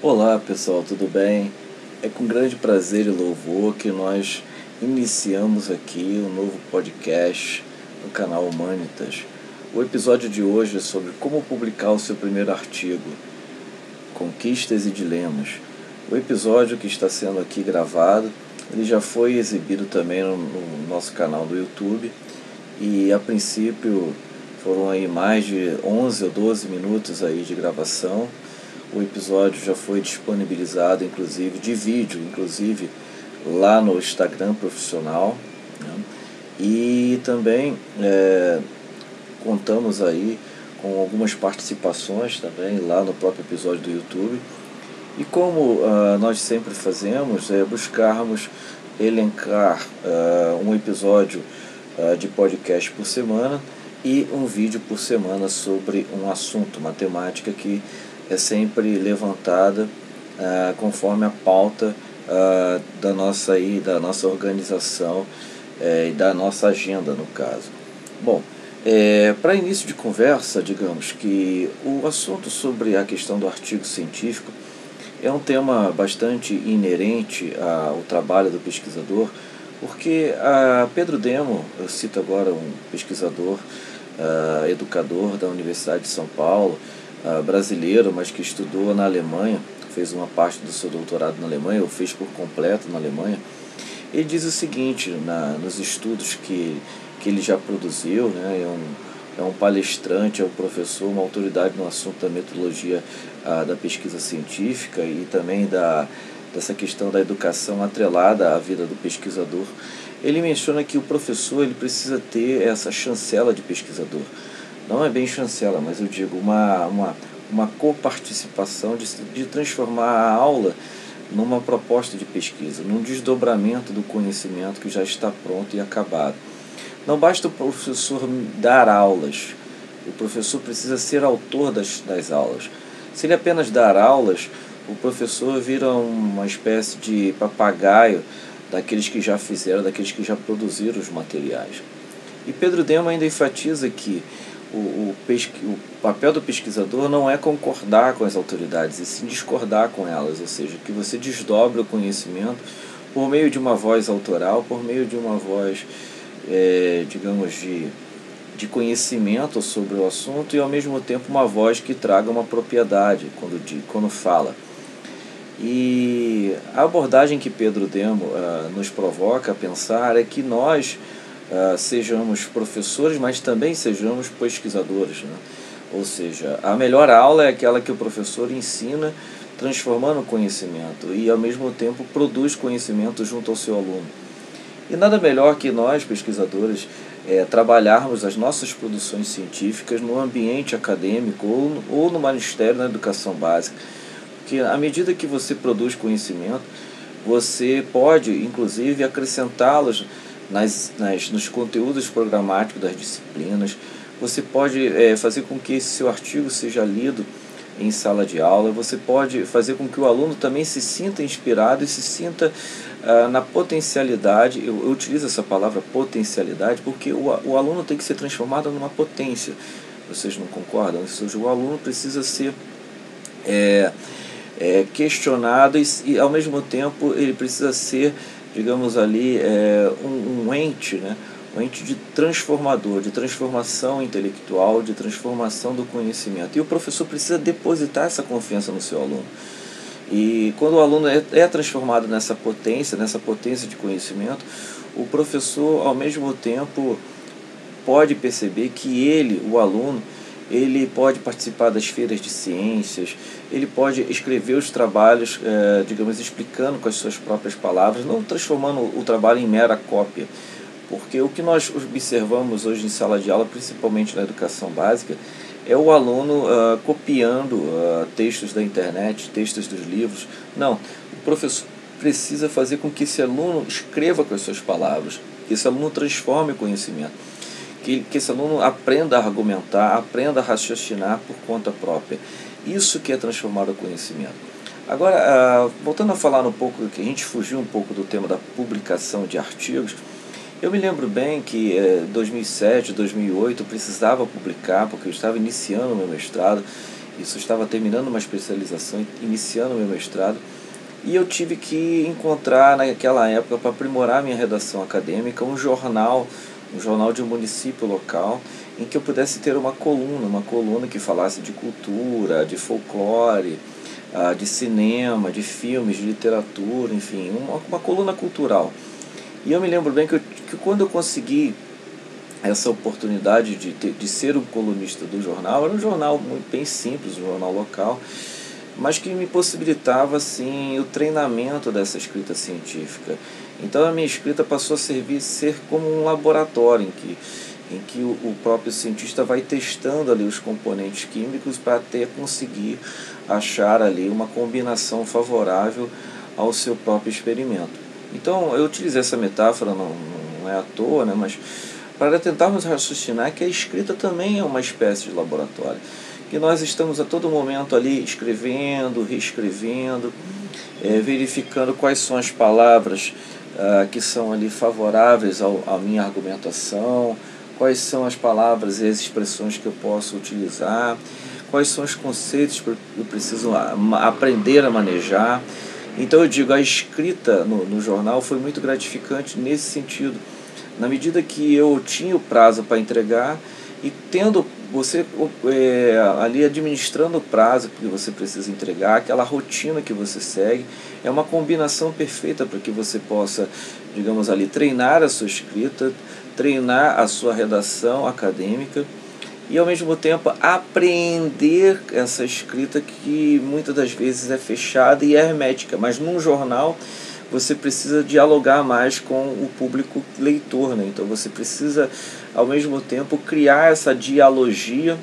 Olá pessoal, tudo bem? É com grande prazer e louvor que nós iniciamos aqui um novo podcast no canal Humanitas. O episódio de hoje é sobre como publicar o seu primeiro artigo, Conquistas e Dilemas. O episódio que está sendo aqui gravado, ele já foi exibido também no, no nosso canal do YouTube e a princípio foram aí mais de 11 ou 12 minutos aí de gravação o episódio já foi disponibilizado, inclusive, de vídeo, inclusive, lá no Instagram profissional. Né? E também é, contamos aí com algumas participações também lá no próprio episódio do YouTube. E como uh, nós sempre fazemos, é buscarmos elencar uh, um episódio uh, de podcast por semana e um vídeo por semana sobre um assunto, uma temática que é sempre levantada ah, conforme a pauta ah, da nossa aí, da nossa organização eh, e da nossa agenda no caso. Bom, é, para início de conversa, digamos que o assunto sobre a questão do artigo científico é um tema bastante inerente ao trabalho do pesquisador, porque a Pedro Demo, eu cito agora um pesquisador, uh, educador da Universidade de São Paulo, uh, brasileiro, mas que estudou na Alemanha, fez uma parte do seu doutorado na Alemanha, ou fez por completo na Alemanha. Ele diz o seguinte, na, nos estudos que, que ele já produziu, né, é, um, é um palestrante, é um professor, uma autoridade no assunto da metodologia uh, da pesquisa científica e também da, dessa questão da educação atrelada à vida do pesquisador. Ele menciona que o professor ele precisa ter essa chancela de pesquisador não é bem chancela, mas eu digo uma, uma, uma coparticipação de, de transformar a aula numa proposta de pesquisa, num desdobramento do conhecimento que já está pronto e acabado. Não basta o professor dar aulas, o professor precisa ser autor das, das aulas. Se ele apenas dar aulas, o professor vira uma espécie de papagaio daqueles que já fizeram, daqueles que já produziram os materiais. E Pedro Demo ainda enfatiza que o, o, o papel do pesquisador não é concordar com as autoridades, e sim discordar com elas, ou seja, que você desdobre o conhecimento por meio de uma voz autoral, por meio de uma voz, é, digamos, de, de conhecimento sobre o assunto e ao mesmo tempo uma voz que traga uma propriedade quando, de, quando fala. E a abordagem que Pedro Demo uh, nos provoca a pensar é que nós uh, sejamos professores, mas também sejamos pesquisadores. Né? Ou seja, a melhor aula é aquela que o professor ensina transformando conhecimento e ao mesmo tempo produz conhecimento junto ao seu aluno. E nada melhor que nós, pesquisadores, é, trabalharmos as nossas produções científicas no ambiente acadêmico ou, ou no magistério na educação básica. Porque à medida que você produz conhecimento, você pode, inclusive, acrescentá-los nas, nas, nos conteúdos programáticos das disciplinas. Você pode é, fazer com que esse seu artigo seja lido em sala de aula, você pode fazer com que o aluno também se sinta inspirado e se sinta ah, na potencialidade. Eu, eu utilizo essa palavra potencialidade porque o, o aluno tem que ser transformado numa potência. Vocês não concordam? Ou seja, o aluno precisa ser é, é, questionado e, e, ao mesmo tempo, ele precisa ser digamos ali, é, um, um ente, né? um ente de transformador, de transformação intelectual, de transformação do conhecimento. E o professor precisa depositar essa confiança no seu aluno. E quando o aluno é, é transformado nessa potência, nessa potência de conhecimento, o professor, ao mesmo tempo, pode perceber que ele, o aluno, ele pode participar das feiras de ciências, ele pode escrever os trabalhos, é, digamos, explicando com as suas próprias palavras, não transformando o trabalho em mera cópia. Porque o que nós observamos hoje em sala de aula, principalmente na educação básica, é o aluno uh, copiando uh, textos da internet, textos dos livros. Não, o professor precisa fazer com que esse aluno escreva com as suas palavras, que esse aluno transforme o conhecimento que, que esse aluno aprenda a argumentar, aprenda a raciocinar por conta própria. Isso que é transformar o conhecimento. Agora, ah, voltando a falar um pouco, que a gente fugiu um pouco do tema da publicação de artigos, eu me lembro bem que em 2007, 2008 eu precisava publicar, porque eu estava iniciando o meu mestrado, Isso estava terminando uma especialização, iniciando meu mestrado, e eu tive que encontrar naquela época para aprimorar minha redação acadêmica um jornal, um jornal de um município local, em que eu pudesse ter uma coluna, uma coluna que falasse de cultura, de folclore, ah, de cinema, de filmes, de literatura, enfim, uma, uma coluna cultural. E eu me lembro bem que, eu, que quando eu consegui essa oportunidade de, ter, de ser um colunista do jornal, era um jornal muito bem simples, um jornal local, mas que me possibilitava assim o treinamento dessa escrita científica. Então a minha escrita passou a servir ser como um laboratório em que em que o, o próprio cientista vai testando ali os componentes químicos para até conseguir achar ali uma combinação favorável ao seu próprio experimento. Então eu utilizei essa metáfora, não, não é à toa, né, mas para tentarmos raciocinar que a escrita também é uma espécie de laboratório, que nós estamos a todo momento ali escrevendo, reescrevendo, é, verificando quais são as palavras ah, que são ali favoráveis ao, à minha argumentação, quais são as palavras e as expressões que eu posso utilizar, quais são os conceitos que eu preciso aprender a manejar. Então eu digo, a escrita no, no jornal foi muito gratificante nesse sentido. Na medida que eu tinha o prazo para entregar e tendo você é, ali administrando o prazo que você precisa entregar, aquela rotina que você segue, é uma combinação perfeita para que você possa, digamos ali, treinar a sua escrita, treinar a sua redação acadêmica e ao mesmo tempo apreender essa escrita que muitas das vezes é fechada e hermética, mas num jornal você precisa dialogar mais com o público leitor, né? Então você precisa ao mesmo tempo criar essa dialogia,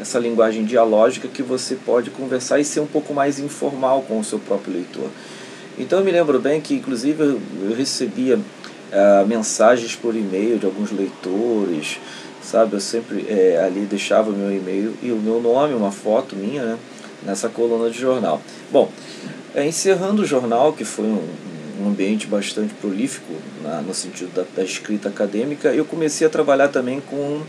essa linguagem dialógica que você pode conversar e ser um pouco mais informal com o seu próprio leitor. Então eu me lembro bem que inclusive eu recebia uh, mensagens por e-mail de alguns leitores, sabe? Eu sempre é, ali deixava o meu e-mail e o meu nome, uma foto minha, né? Nessa coluna de jornal. Bom, é, encerrando o jornal, que foi um, um ambiente bastante prolífico na, no sentido da, da, escrita acadêmica, eu comecei a trabalhar também com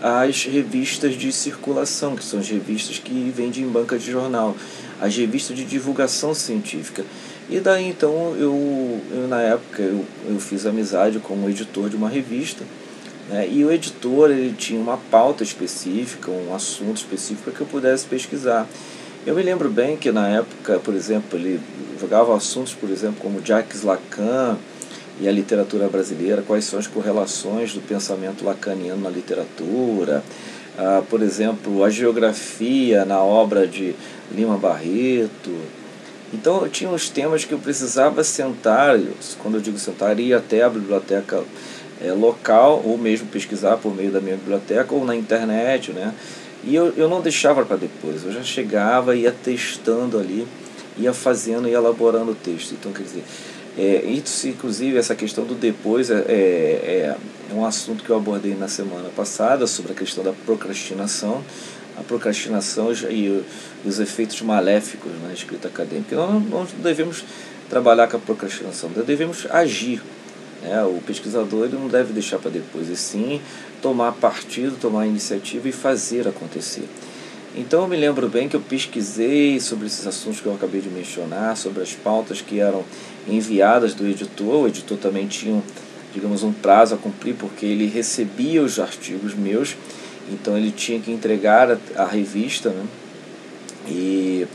as revistas de circulação, que são as revistas que vendem em banca de jornal, as revistas de divulgação científica. E daí então eu, eu na época eu, eu fiz amizade com um editor de uma revista, né, e o editor ele tinha uma pauta específica, um assunto específico para que eu pudesse pesquisar. Eu me lembro bem que na época, por exemplo, ele jogava assuntos, por exemplo, como Jacques Lacan e a literatura brasileira, quais são as correlações do pensamento lacaniano na literatura, ah, por exemplo, a geografia na obra de Lima Barreto. Então eu tinha uns temas que eu precisava sentar, quando eu digo sentar, ir até a biblioteca é, local, ou mesmo pesquisar por meio da minha biblioteca, ou na internet, né? E eu, eu não deixava para depois, eu já chegava, ia testando ali, ia fazendo e elaborando o texto. Então, quer dizer, é, isso, inclusive, essa questão do depois é, é, é um assunto que eu abordei na semana passada sobre a questão da procrastinação, a procrastinação e os efeitos maléficos na escrita acadêmica. Nós não devemos trabalhar com a procrastinação, nós devemos agir. Né? O pesquisador ele não deve deixar para depois, e sim tomar partido, tomar iniciativa e fazer acontecer. Então eu me lembro bem que eu pesquisei sobre esses assuntos que eu acabei de mencionar, sobre as pautas que eram enviadas do editor. O editor também tinha, digamos, um prazo a cumprir porque ele recebia os artigos meus, então ele tinha que entregar a, a revista, né? E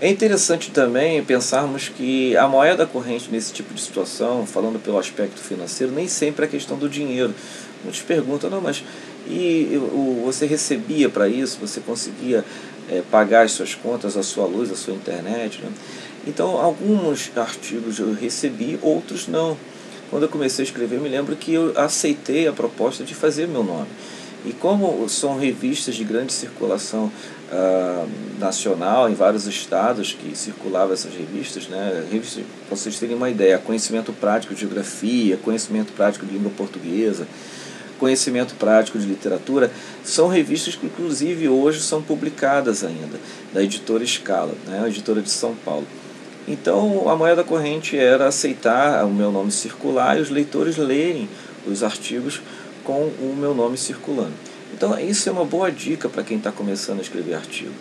é interessante também pensarmos que a moeda corrente nesse tipo de situação, falando pelo aspecto financeiro, nem sempre é questão do dinheiro. Muitos perguntam, não, mas e você recebia para isso? Você conseguia é, pagar as suas contas, a sua luz, a sua internet? Né? Então, alguns artigos eu recebi, outros não. Quando eu comecei a escrever, me lembro que eu aceitei a proposta de fazer meu nome. E como são revistas de grande circulação uh, nacional em vários estados que circulavam essas revistas, né? Revistas, para vocês terem uma ideia, conhecimento prático de geografia, conhecimento prático de língua portuguesa, conhecimento prático de literatura, são revistas que inclusive hoje são publicadas ainda, da editora Escala, né? a editora de São Paulo. Então a moeda corrente era aceitar o meu nome circular e os leitores lerem os artigos com o meu nome circulando. Então, isso é uma boa dica para quem está começando a escrever artigo.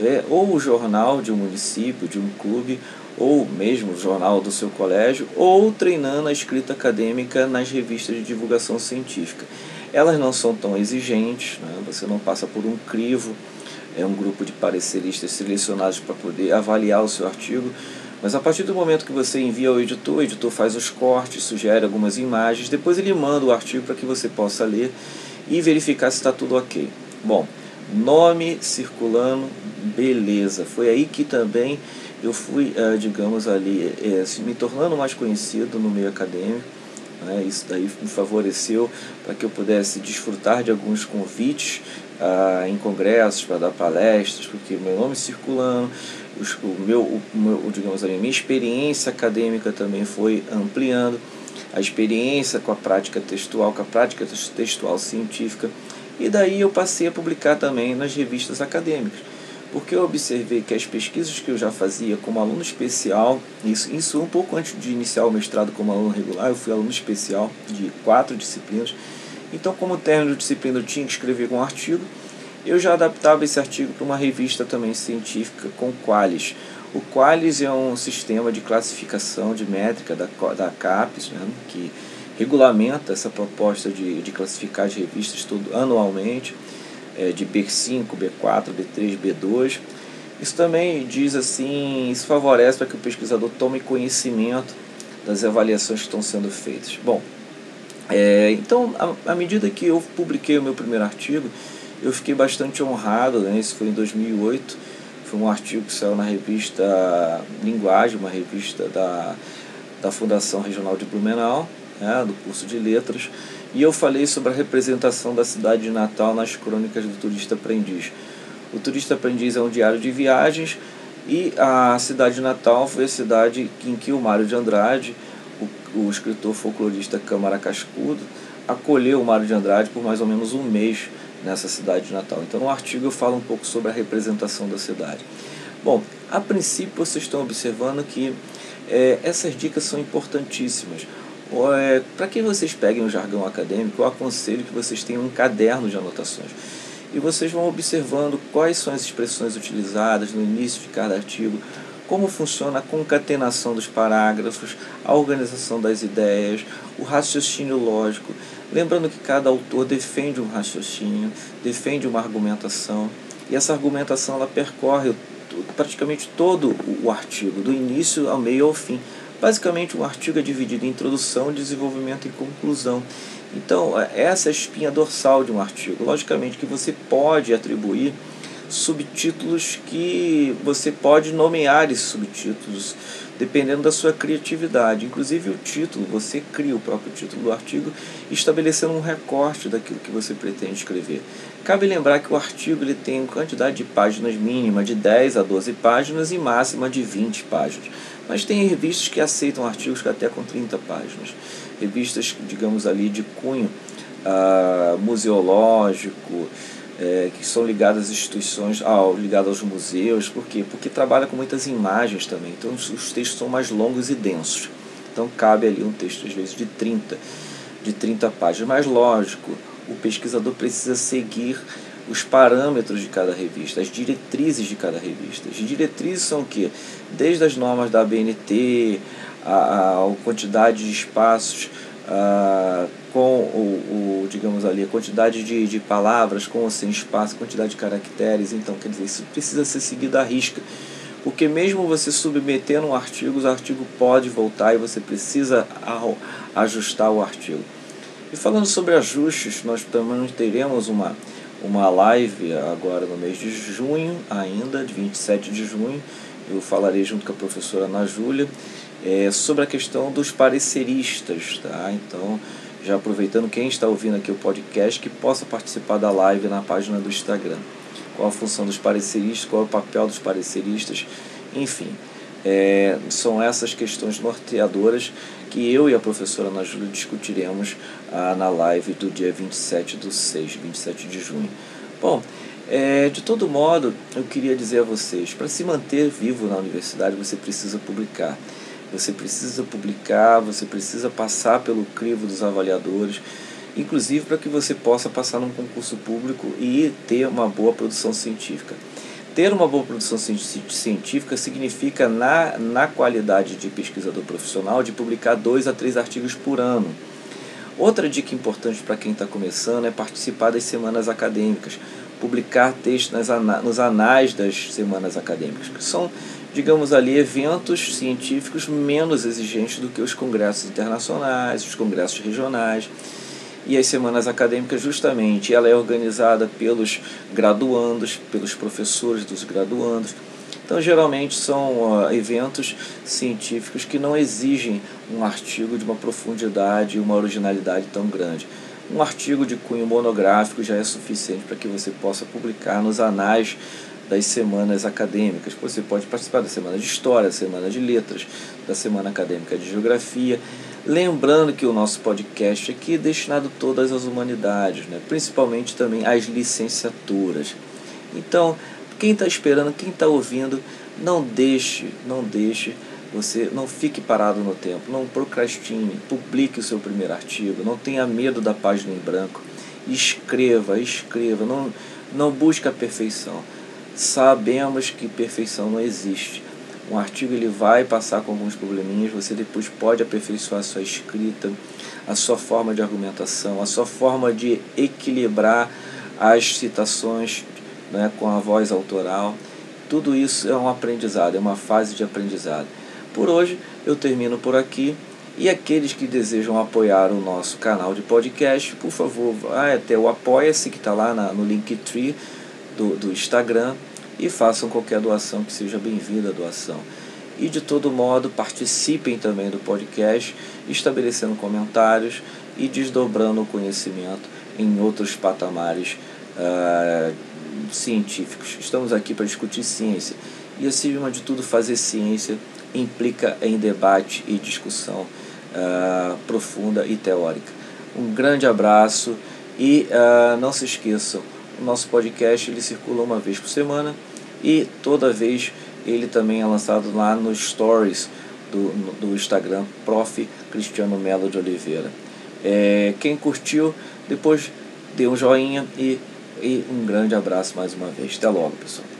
é, ou o jornal de um município, de um clube, ou mesmo o jornal do seu colégio, ou treinando a escrita acadêmica nas revistas de divulgação científica. Elas não são tão exigentes, né? você não passa por um crivo, é um grupo de pareceristas selecionados para poder avaliar o seu artigo, mas a partir do momento que você envia ao editor, o editor faz os cortes, sugere algumas imagens, depois ele manda o artigo para que você possa ler e verificar se está tudo ok. Bom, nome circulando, beleza. Foi aí que também eu fui, eh, digamos ali, eh, me tornando mais conhecido no meio acadêmico. Né? Isso daí me favoreceu para que eu pudesse desfrutar de alguns convites ah, em congressos para dar palestras, porque meu nome circulando, os, o meu, o digamos ali, minha experiência acadêmica também foi ampliando, a experiência com a prática textual, com a prática textual científica, e daí eu passei a publicar também nas revistas acadêmicas porque eu observei que as pesquisas que eu já fazia como aluno especial, isso, isso um pouco antes de iniciar o mestrado como aluno regular, eu fui aluno especial de quatro disciplinas. Então, como término de disciplina eu tinha que escrever um artigo, eu já adaptava esse artigo para uma revista também científica com Qualis. O Qualis é um sistema de classificação de métrica da, da CAPES, né, que regulamenta essa proposta de, de classificar as revistas todo, anualmente é, de B5, B4, B3, B2. Isso também diz assim, isso favorece para que o pesquisador tome conhecimento das avaliações que estão sendo feitas. Bom, é, então, à medida que eu publiquei o meu primeiro artigo, eu fiquei bastante honrado, né? isso foi em 2008, foi um artigo que saiu na revista Linguagem, uma revista da, da Fundação Regional de Blumenau, né? do curso de Letras, e eu falei sobre a representação da cidade de Natal nas crônicas do turista aprendiz. O turista aprendiz é um diário de viagens e a cidade de Natal foi a cidade em que o Mário de Andrade, o, o escritor folclorista Câmara Cascudo, acolheu o Mário de Andrade por mais ou menos um mês nessa cidade de Natal. Então, no artigo eu falo um pouco sobre a representação da cidade. Bom, a princípio vocês estão observando que é, essas dicas são importantíssimas. É, Para que vocês peguem o jargão acadêmico, eu aconselho que vocês tenham um caderno de anotações. E vocês vão observando quais são as expressões utilizadas no início de cada artigo, como funciona a concatenação dos parágrafos, a organização das ideias, o raciocínio lógico. Lembrando que cada autor defende um raciocínio, defende uma argumentação, e essa argumentação ela percorre praticamente todo o artigo, do início ao meio ao fim. Basicamente, um artigo é dividido em introdução, desenvolvimento e conclusão. Então, é, essa é a espinha dorsal de um artigo. Logicamente que você pode atribuir subtítulos que você pode nomear esses subtítulos, dependendo da sua criatividade. Inclusive o título, você cria o próprio título do artigo, estabelecendo um recorte daquilo que você pretende escrever. Cabe lembrar que o artigo ele tem quantidade de páginas mínima de 10 a 12 páginas e máxima de 20 páginas. Mas tem revistas que aceitam artigos que até com 30 páginas. Revistas, digamos ali, de cunho ah, museológico, é, que são ligadas às instituições, ao, ligadas aos museus. Por quê? Porque trabalha com muitas imagens também. Então os, os textos são mais longos e densos. Então cabe ali um texto, às vezes, de 30, de 30 páginas. Mas lógico, o pesquisador precisa seguir os parâmetros de cada revista, as diretrizes de cada revista. As diretrizes são o quê? Desde as normas da ABNT, a, a, a quantidade de espaços a, com o, o, digamos ali, a quantidade de, de palavras com ou sem espaço, quantidade de caracteres. Então, quer dizer, isso precisa ser seguido à risca. Porque mesmo você submetendo um artigo, o artigo pode voltar e você precisa ajustar o artigo. E falando sobre ajustes, nós também teremos uma uma live agora no mês de junho, ainda, de 27 de junho. Eu falarei junto com a professora Ana Júlia é, sobre a questão dos pareceristas, tá? Então, já aproveitando quem está ouvindo aqui o podcast, que possa participar da live na página do Instagram. Qual a função dos pareceristas, qual é o papel dos pareceristas, enfim. É, são essas questões norteadoras que eu e a professora Ana Júlia discutiremos ah, na live do dia 27 do 6, 27 de junho. Bom, é, de todo modo, eu queria dizer a vocês, para se manter vivo na universidade, você precisa publicar. Você precisa publicar, você precisa passar pelo crivo dos avaliadores, inclusive para que você possa passar num concurso público e ter uma boa produção científica. ter uma boa produção científica significa, na, na qualidade de pesquisador profissional, de publicar dois a três artigos por ano. Outra dica importante para quem está começando é participar das semanas acadêmicas, publicar textos nas, nos anais das semanas acadêmicas, que são, digamos ali, eventos científicos menos exigentes do que os congressos internacionais, os congressos regionais e as semanas acadêmicas justamente ela é organizada pelos graduandos, pelos professores dos graduandos. Então geralmente são uh, eventos científicos que não exigem um artigo de uma profundidade e uma originalidade tão grande. Um artigo de cunho monográfico já é suficiente para que você possa publicar nos anais das semanas acadêmicas. Você pode participar da semana de História, da semana de Letras, da semana acadêmica de Geografia Lembrando que o nosso podcast aqui é destinado a todas as humanidades, né? principalmente também às licenciaturas. Então, quem está esperando, quem está ouvindo, não deixe, não deixe, você não fique parado no tempo, não procrastine, publique o seu primeiro artigo, não tenha medo da página em branco, escreva, escreva, não, não busque a perfeição. Sabemos que perfeição não existe um artigo ele vai passar com alguns probleminhas, você depois pode aperfeiçoar a sua escrita, a sua forma de argumentação, a sua forma de equilibrar as citações né, com a voz autoral. Tudo isso é um aprendizado, é uma fase de aprendizado. Por hoje eu termino por aqui. E aqueles que desejam apoiar o nosso canal de podcast, por favor, vai até o Apoia-se, que está lá na, no Linktree do, do Instagram e façam qualquer doação que seja bem-vinda a doação. E de todo modo, participem também do podcast, estabelecendo comentários e desdobrando o conhecimento em outros patamares uh, científicos. Estamos aqui para discutir ciência e, acima de tudo, fazer ciência implica em debate e discussão uh, profunda e teórica. Um grande abraço e uh, não se esqueçam, o nosso podcast ele circula uma vez por semana e toda vez ele também é lançado lá nos stories do, do Instagram, Prof. Cristiano Melo de Oliveira. É, quem curtiu, depois dê um joinha e, e um grande abraço mais uma vez. Até logo, pessoal.